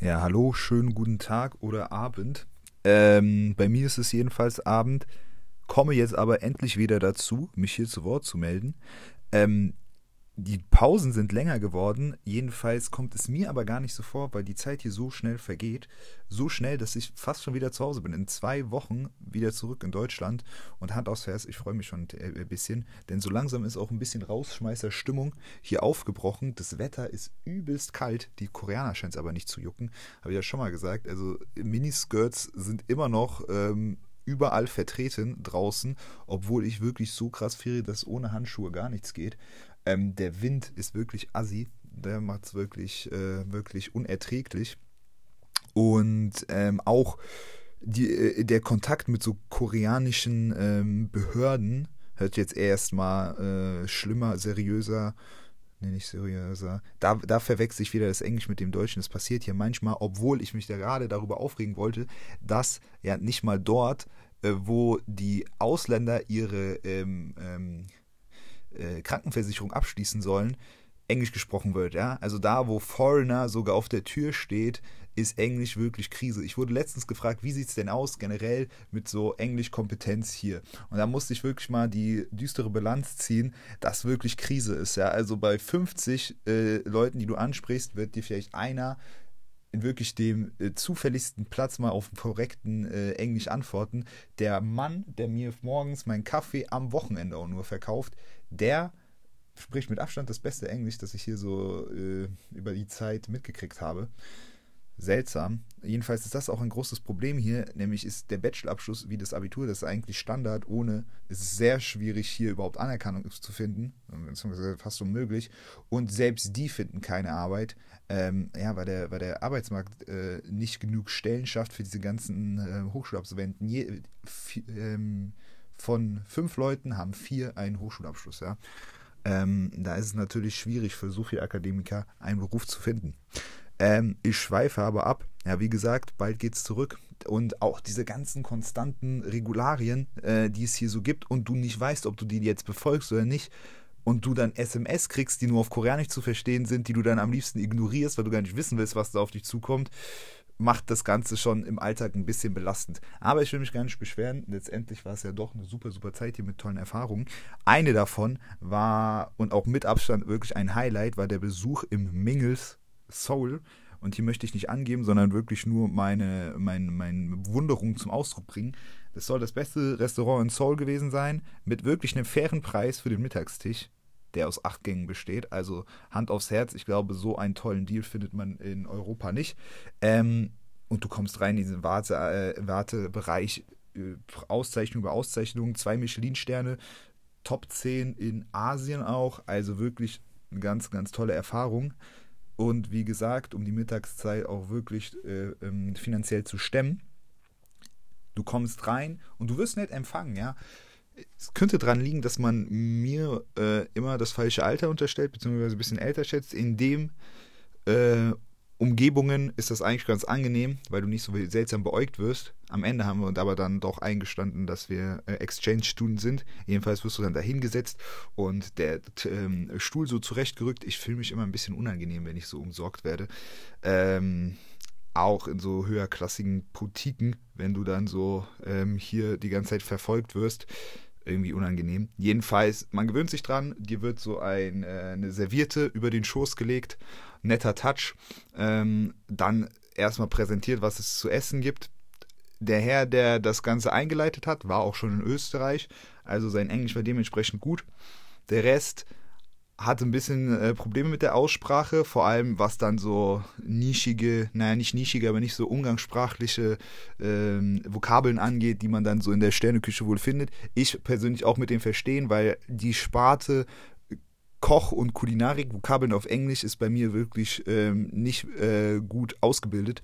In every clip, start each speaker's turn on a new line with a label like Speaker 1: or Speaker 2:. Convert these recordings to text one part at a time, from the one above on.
Speaker 1: Ja, hallo, schönen guten Tag oder Abend. Ähm, bei mir ist es jedenfalls Abend. Komme jetzt aber endlich wieder dazu, mich hier zu Wort zu melden. Ähm, die Pausen sind länger geworden. Jedenfalls kommt es mir aber gar nicht so vor, weil die Zeit hier so schnell vergeht. So schnell, dass ich fast schon wieder zu Hause bin. In zwei Wochen wieder zurück in Deutschland. Und Hand aufs Herz, ich freue mich schon ein bisschen. Denn so langsam ist auch ein bisschen Rausschmeißer-Stimmung hier aufgebrochen. Das Wetter ist übelst kalt. Die Koreaner scheint es aber nicht zu jucken. Habe ich ja schon mal gesagt. Also Miniskirts sind immer noch. Ähm, überall vertreten draußen, obwohl ich wirklich so krass friere, dass ohne Handschuhe gar nichts geht. Ähm, der Wind ist wirklich assi. Der macht es wirklich, äh, wirklich unerträglich. Und ähm, auch die, äh, der Kontakt mit so koreanischen ähm, Behörden hört jetzt erstmal äh, schlimmer, seriöser, nee, nicht seriöser. Da, da verwechsel ich wieder das Englisch mit dem Deutschen. Das passiert hier manchmal, obwohl ich mich da gerade darüber aufregen wollte, dass ja nicht mal dort, äh, wo die Ausländer ihre ähm, ähm, äh, Krankenversicherung abschließen sollen, Englisch gesprochen wird, ja. Also da, wo Foreigner sogar auf der Tür steht, ist Englisch wirklich Krise. Ich wurde letztens gefragt, wie sieht es denn aus generell mit so Englischkompetenz hier? Und da musste ich wirklich mal die düstere Bilanz ziehen, dass wirklich Krise ist, ja. Also bei 50 äh, Leuten, die du ansprichst, wird dir vielleicht einer in wirklich dem äh, zufälligsten Platz mal auf korrekten äh, Englisch antworten. Der Mann, der mir morgens meinen Kaffee am Wochenende auch nur verkauft, der spricht mit Abstand das beste Englisch, das ich hier so äh, über die Zeit mitgekriegt habe. Seltsam. Jedenfalls ist das auch ein großes Problem hier, nämlich ist der Bachelorabschluss wie das Abitur, das ist eigentlich Standard, ohne, ist sehr schwierig hier überhaupt Anerkennung zu finden, beziehungsweise fast unmöglich. Und selbst die finden keine Arbeit, ähm, ja, weil der, weil der Arbeitsmarkt äh, nicht genug Stellen schafft für diese ganzen äh, Hochschulabsolventen. Je, ähm, von fünf Leuten haben vier einen Hochschulabschluss, ja. Ähm, da ist es natürlich schwierig für so viele Akademiker einen Beruf zu finden. Ähm, ich schweife aber ab. Ja, wie gesagt, bald geht's zurück. Und auch diese ganzen konstanten Regularien, äh, die es hier so gibt und du nicht weißt, ob du die jetzt befolgst oder nicht, und du dann SMS kriegst, die nur auf Koreanisch zu verstehen sind, die du dann am liebsten ignorierst, weil du gar nicht wissen willst, was da auf dich zukommt, macht das Ganze schon im Alltag ein bisschen belastend. Aber ich will mich gar nicht beschweren. Letztendlich war es ja doch eine super, super Zeit hier mit tollen Erfahrungen. Eine davon war und auch mit Abstand wirklich ein Highlight, war der Besuch im Mingles Soul. Und hier möchte ich nicht angeben, sondern wirklich nur meine, meine, meine Bewunderung zum Ausdruck bringen. Das soll das beste Restaurant in Seoul gewesen sein, mit wirklich einem fairen Preis für den Mittagstisch der aus acht Gängen besteht. Also Hand aufs Herz, ich glaube, so einen tollen Deal findet man in Europa nicht. Ähm, und du kommst rein in diesen Warte, äh, Wartebereich, äh, Auszeichnung über Auszeichnung, zwei Michelin-Sterne, Top 10 in Asien auch. Also wirklich eine ganz, ganz tolle Erfahrung. Und wie gesagt, um die Mittagszeit auch wirklich äh, ähm, finanziell zu stemmen. Du kommst rein und du wirst nicht empfangen, ja es könnte daran liegen, dass man mir äh, immer das falsche Alter unterstellt, beziehungsweise ein bisschen älter schätzt. In dem äh, Umgebungen ist das eigentlich ganz angenehm, weil du nicht so seltsam beäugt wirst. Am Ende haben wir uns aber dann doch eingestanden, dass wir äh, Exchange-Studenten sind. Jedenfalls wirst du dann dahingesetzt und der ähm, Stuhl so zurechtgerückt. Ich fühle mich immer ein bisschen unangenehm, wenn ich so umsorgt werde. Ähm, auch in so höherklassigen Boutiquen, wenn du dann so ähm, hier die ganze Zeit verfolgt wirst irgendwie unangenehm. Jedenfalls, man gewöhnt sich dran, dir wird so ein, äh, eine Serviette über den Schoß gelegt, netter Touch. Ähm, dann erstmal präsentiert, was es zu essen gibt. Der Herr, der das Ganze eingeleitet hat, war auch schon in Österreich, also sein Englisch war dementsprechend gut. Der Rest hatte ein bisschen äh, Probleme mit der Aussprache, vor allem was dann so nischige, naja, nicht nischige, aber nicht so umgangssprachliche ähm, Vokabeln angeht, die man dann so in der Sterneküche wohl findet. Ich persönlich auch mit dem Verstehen, weil die Sparte Koch und Kulinarik, Vokabeln auf Englisch, ist bei mir wirklich ähm, nicht äh, gut ausgebildet.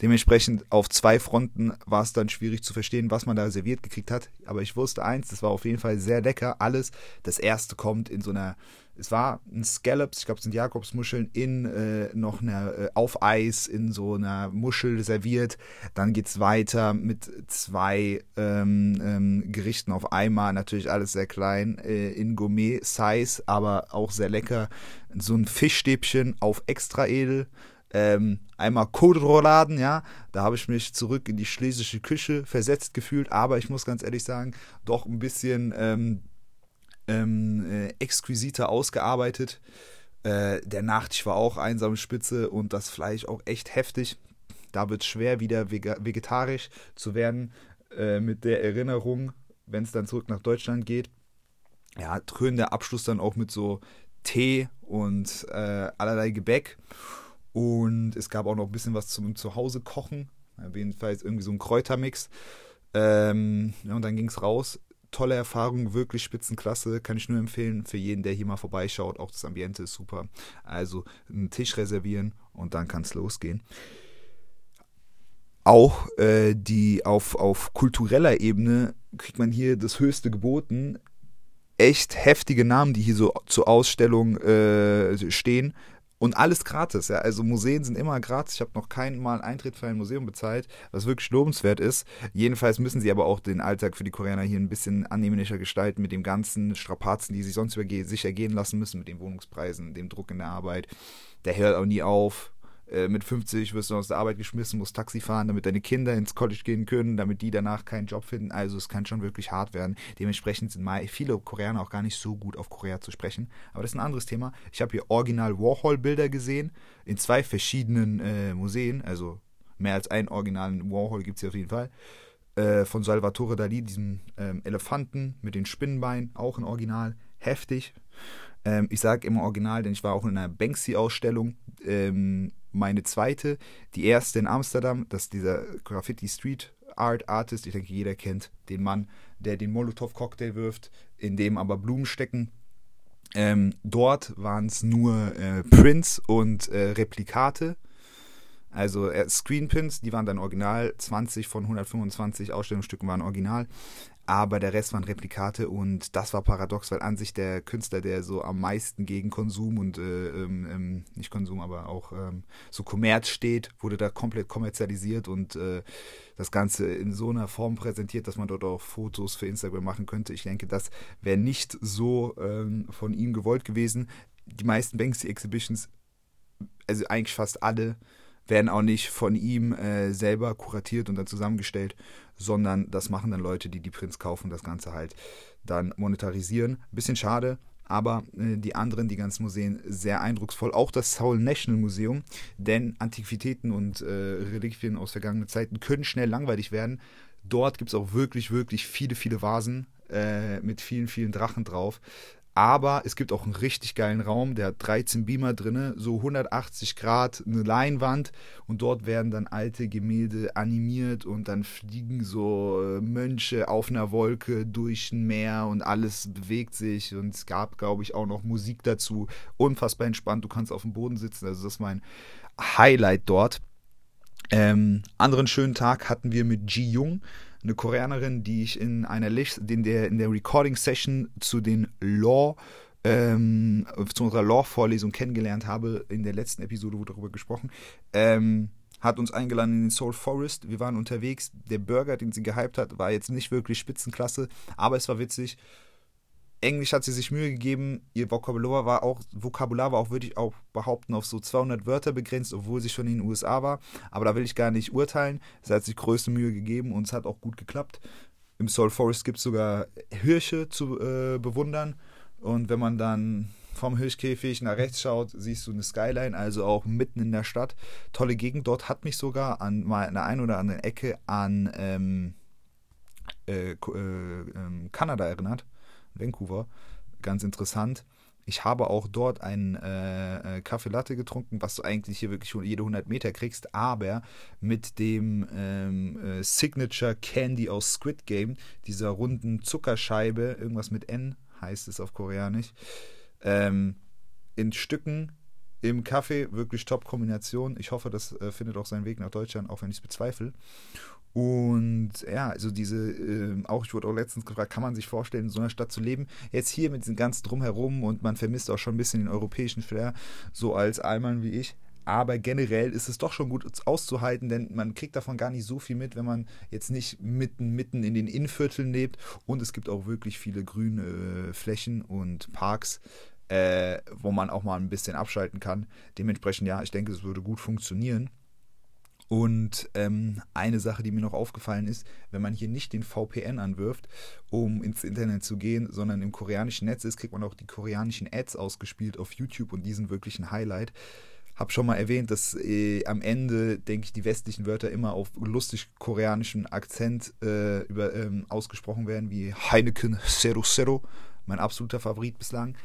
Speaker 1: Dementsprechend auf zwei Fronten war es dann schwierig zu verstehen, was man da serviert gekriegt hat. Aber ich wusste eins, das war auf jeden Fall sehr lecker. Alles, das erste kommt in so einer es war ein Scallops, ich glaube, es sind Jakobsmuscheln in äh, noch einer, äh, auf Eis in so einer Muschel serviert. Dann geht es weiter mit zwei ähm, ähm, Gerichten auf einmal, natürlich alles sehr klein, äh, in Gourmet-Size, aber auch sehr lecker. So ein Fischstäbchen auf extra edel Ähm, einmal Kohlrouladen, ja, da habe ich mich zurück in die schlesische Küche versetzt gefühlt, aber ich muss ganz ehrlich sagen, doch ein bisschen ähm, äh, exquisiter ausgearbeitet. Äh, der Nachtisch war auch einsame Spitze und das Fleisch auch echt heftig. Da wird es schwer, wieder vegetarisch zu werden äh, mit der Erinnerung, wenn es dann zurück nach Deutschland geht. Ja, der Abschluss dann auch mit so Tee und äh, allerlei Gebäck. Und es gab auch noch ein bisschen was zum Zuhause kochen. Jedenfalls irgendwie so ein Kräutermix. Ähm, ja, und dann ging es raus. Tolle Erfahrung, wirklich Spitzenklasse. Kann ich nur empfehlen für jeden, der hier mal vorbeischaut. Auch das Ambiente ist super. Also einen Tisch reservieren und dann kann es losgehen auch äh, die auf, auf kultureller Ebene kriegt man hier das höchste geboten. Echt heftige Namen, die hier so zur Ausstellung äh, stehen. Und alles gratis, ja. Also Museen sind immer gratis. Ich habe noch kein Mal Eintritt für ein Museum bezahlt, was wirklich lobenswert ist. Jedenfalls müssen sie aber auch den Alltag für die Koreaner hier ein bisschen annehmlicher gestalten mit dem ganzen Strapazen, die sie sonst über sich ergehen lassen müssen, mit den Wohnungspreisen, dem Druck in der Arbeit. Der hört auch nie auf. Äh, mit 50 wirst du aus der Arbeit geschmissen, musst Taxi fahren, damit deine Kinder ins College gehen können, damit die danach keinen Job finden. Also es kann schon wirklich hart werden. Dementsprechend sind viele Koreaner auch gar nicht so gut auf Korea zu sprechen. Aber das ist ein anderes Thema. Ich habe hier original Warhol-Bilder gesehen in zwei verschiedenen äh, Museen. Also mehr als einen originalen Warhol gibt es hier auf jeden Fall. Äh, von Salvatore Dali, diesem ähm, Elefanten mit den Spinnenbeinen, auch ein Original. Heftig. Ähm, ich sage immer Original, denn ich war auch in einer Banksy-Ausstellung. Ähm, meine zweite, die erste in Amsterdam, das ist dieser Graffiti Street Art Artist. Ich denke, jeder kennt den Mann, der den Molotow-Cocktail wirft, in dem aber Blumen stecken. Ähm, dort waren es nur äh, Prints und äh, Replikate. Also äh, Screenprints, die waren dann original. 20 von 125 Ausstellungsstücken waren original aber der Rest waren Replikate und das war paradox, weil an sich der Künstler, der so am meisten gegen Konsum und äh, ähm, ähm, nicht Konsum, aber auch ähm, so Kommerz steht, wurde da komplett kommerzialisiert und äh, das Ganze in so einer Form präsentiert, dass man dort auch Fotos für Instagram machen könnte. Ich denke, das wäre nicht so ähm, von ihm gewollt gewesen. Die meisten Banksy Exhibitions, also eigentlich fast alle, werden auch nicht von ihm äh, selber kuratiert und dann zusammengestellt, sondern das machen dann Leute, die die Prints kaufen, das Ganze halt dann monetarisieren. Bisschen schade, aber äh, die anderen, die ganzen Museen, sehr eindrucksvoll. Auch das Seoul National Museum, denn Antiquitäten und äh, Reliquien aus vergangenen Zeiten können schnell langweilig werden. Dort gibt es auch wirklich, wirklich viele, viele Vasen äh, mit vielen, vielen Drachen drauf. Aber es gibt auch einen richtig geilen Raum, der hat 13 Beamer drin, so 180 Grad, eine Leinwand und dort werden dann alte Gemälde animiert und dann fliegen so äh, Mönche auf einer Wolke durch ein Meer und alles bewegt sich und es gab, glaube ich, auch noch Musik dazu. Unfassbar entspannt, du kannst auf dem Boden sitzen, also das ist mein Highlight dort. Ähm, anderen schönen Tag hatten wir mit Ji Jung eine Koreanerin, die ich in einer in der, in der Recording-Session zu den Law ähm, zu unserer Law-Vorlesung kennengelernt habe. In der letzten Episode wurde darüber gesprochen. Ähm, hat uns eingeladen in den Soul Forest. Wir waren unterwegs. Der Burger, den sie gehypt hat, war jetzt nicht wirklich Spitzenklasse, aber es war witzig. Englisch hat sie sich Mühe gegeben. Ihr Vokabular war auch, Vokabular war auch, würde ich auch behaupten, auf so 200 Wörter begrenzt, obwohl sie schon in den USA war. Aber da will ich gar nicht urteilen. Sie hat sich größte Mühe gegeben und es hat auch gut geklappt. Im Soul Forest gibt es sogar Hirsche zu äh, bewundern. Und wenn man dann vom Hirschkäfig nach rechts schaut, siehst du eine Skyline, also auch mitten in der Stadt. Tolle Gegend. Dort hat mich sogar an mal einer ein oder anderen Ecke an ähm, äh, äh, ähm, Kanada erinnert Vancouver. Ganz interessant. Ich habe auch dort einen äh, äh, Kaffee Latte getrunken, was du eigentlich hier wirklich jede 100 Meter kriegst, aber mit dem ähm, äh, Signature Candy aus Squid Game, dieser runden Zuckerscheibe, irgendwas mit N heißt es auf Koreanisch, ähm, in Stücken im Kaffee, wirklich Top-Kombination. Ich hoffe, das äh, findet auch seinen Weg nach Deutschland, auch wenn ich es bezweifle. Und ja, also diese, äh, auch ich wurde auch letztens gefragt, kann man sich vorstellen, in so einer Stadt zu leben? Jetzt hier mit diesem ganzen Drumherum und man vermisst auch schon ein bisschen den europäischen Flair, so als Allmann wie ich. Aber generell ist es doch schon gut auszuhalten, denn man kriegt davon gar nicht so viel mit, wenn man jetzt nicht mitten, mitten in den Innenvierteln lebt. Und es gibt auch wirklich viele grüne äh, Flächen und Parks. äh, wo man auch mal ein bisschen abschalten kann. Dementsprechend, ja, ich denke, es würde gut funktionieren. Und ähm, eine Sache, die mir noch aufgefallen ist, wenn man hier nicht den VPN anwirft, um ins Internet zu gehen, sondern im koreanischen Netz ist, kriegt man auch die koreanischen Ads ausgespielt auf YouTube und die sind wirklich ein Highlight. Hab schon mal erwähnt, dass äh, am Ende, denke ich, die westlichen Wörter immer auf lustig koreanischen Akzent äh, über, ähm, ausgesprochen werden, wie Heineken Zero Zero mein absoluter Favorit bislang.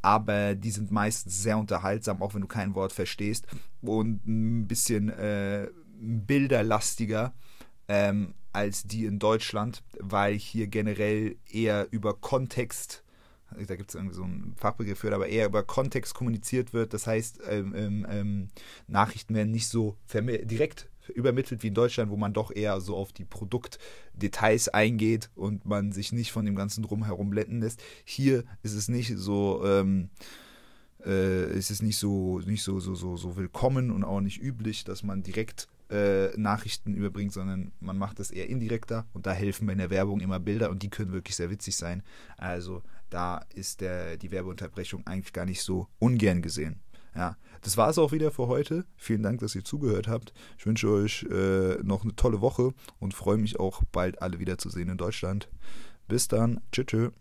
Speaker 1: Aber die sind meistens sehr unterhaltsam, auch wenn du kein Wort verstehst. Und ein bisschen äh, bilderlastiger ähm, als die in Deutschland, weil hier generell eher über Kontext da gibt es irgendwie so einen Fachbegriff für, aber eher über Kontext kommuniziert wird. Das heißt, ähm, ähm, ähm Nachrichten werden nicht so direkt übermittelt wie in Deutschland, wo man doch eher so auf die Produktdetails eingeht und man sich nicht von dem ganzen Drumherum blenden lässt. Hier ist es nicht so, ähm, äh, ist es nicht so, nicht so, so, so, so willkommen und auch nicht üblich, dass man direkt äh, Nachrichten überbringt, sondern man macht das eher indirekter und da helfen bei der Werbung immer Bilder und die können wirklich sehr witzig sein. Also da ist der, die Werbeunterbrechung eigentlich gar nicht so ungern gesehen. Ja, das war es auch wieder für heute. Vielen Dank, dass ihr zugehört habt. Ich wünsche euch äh, noch eine tolle Woche und freue mich auch bald alle wiederzusehen in Deutschland. Bis dann. Tschüss.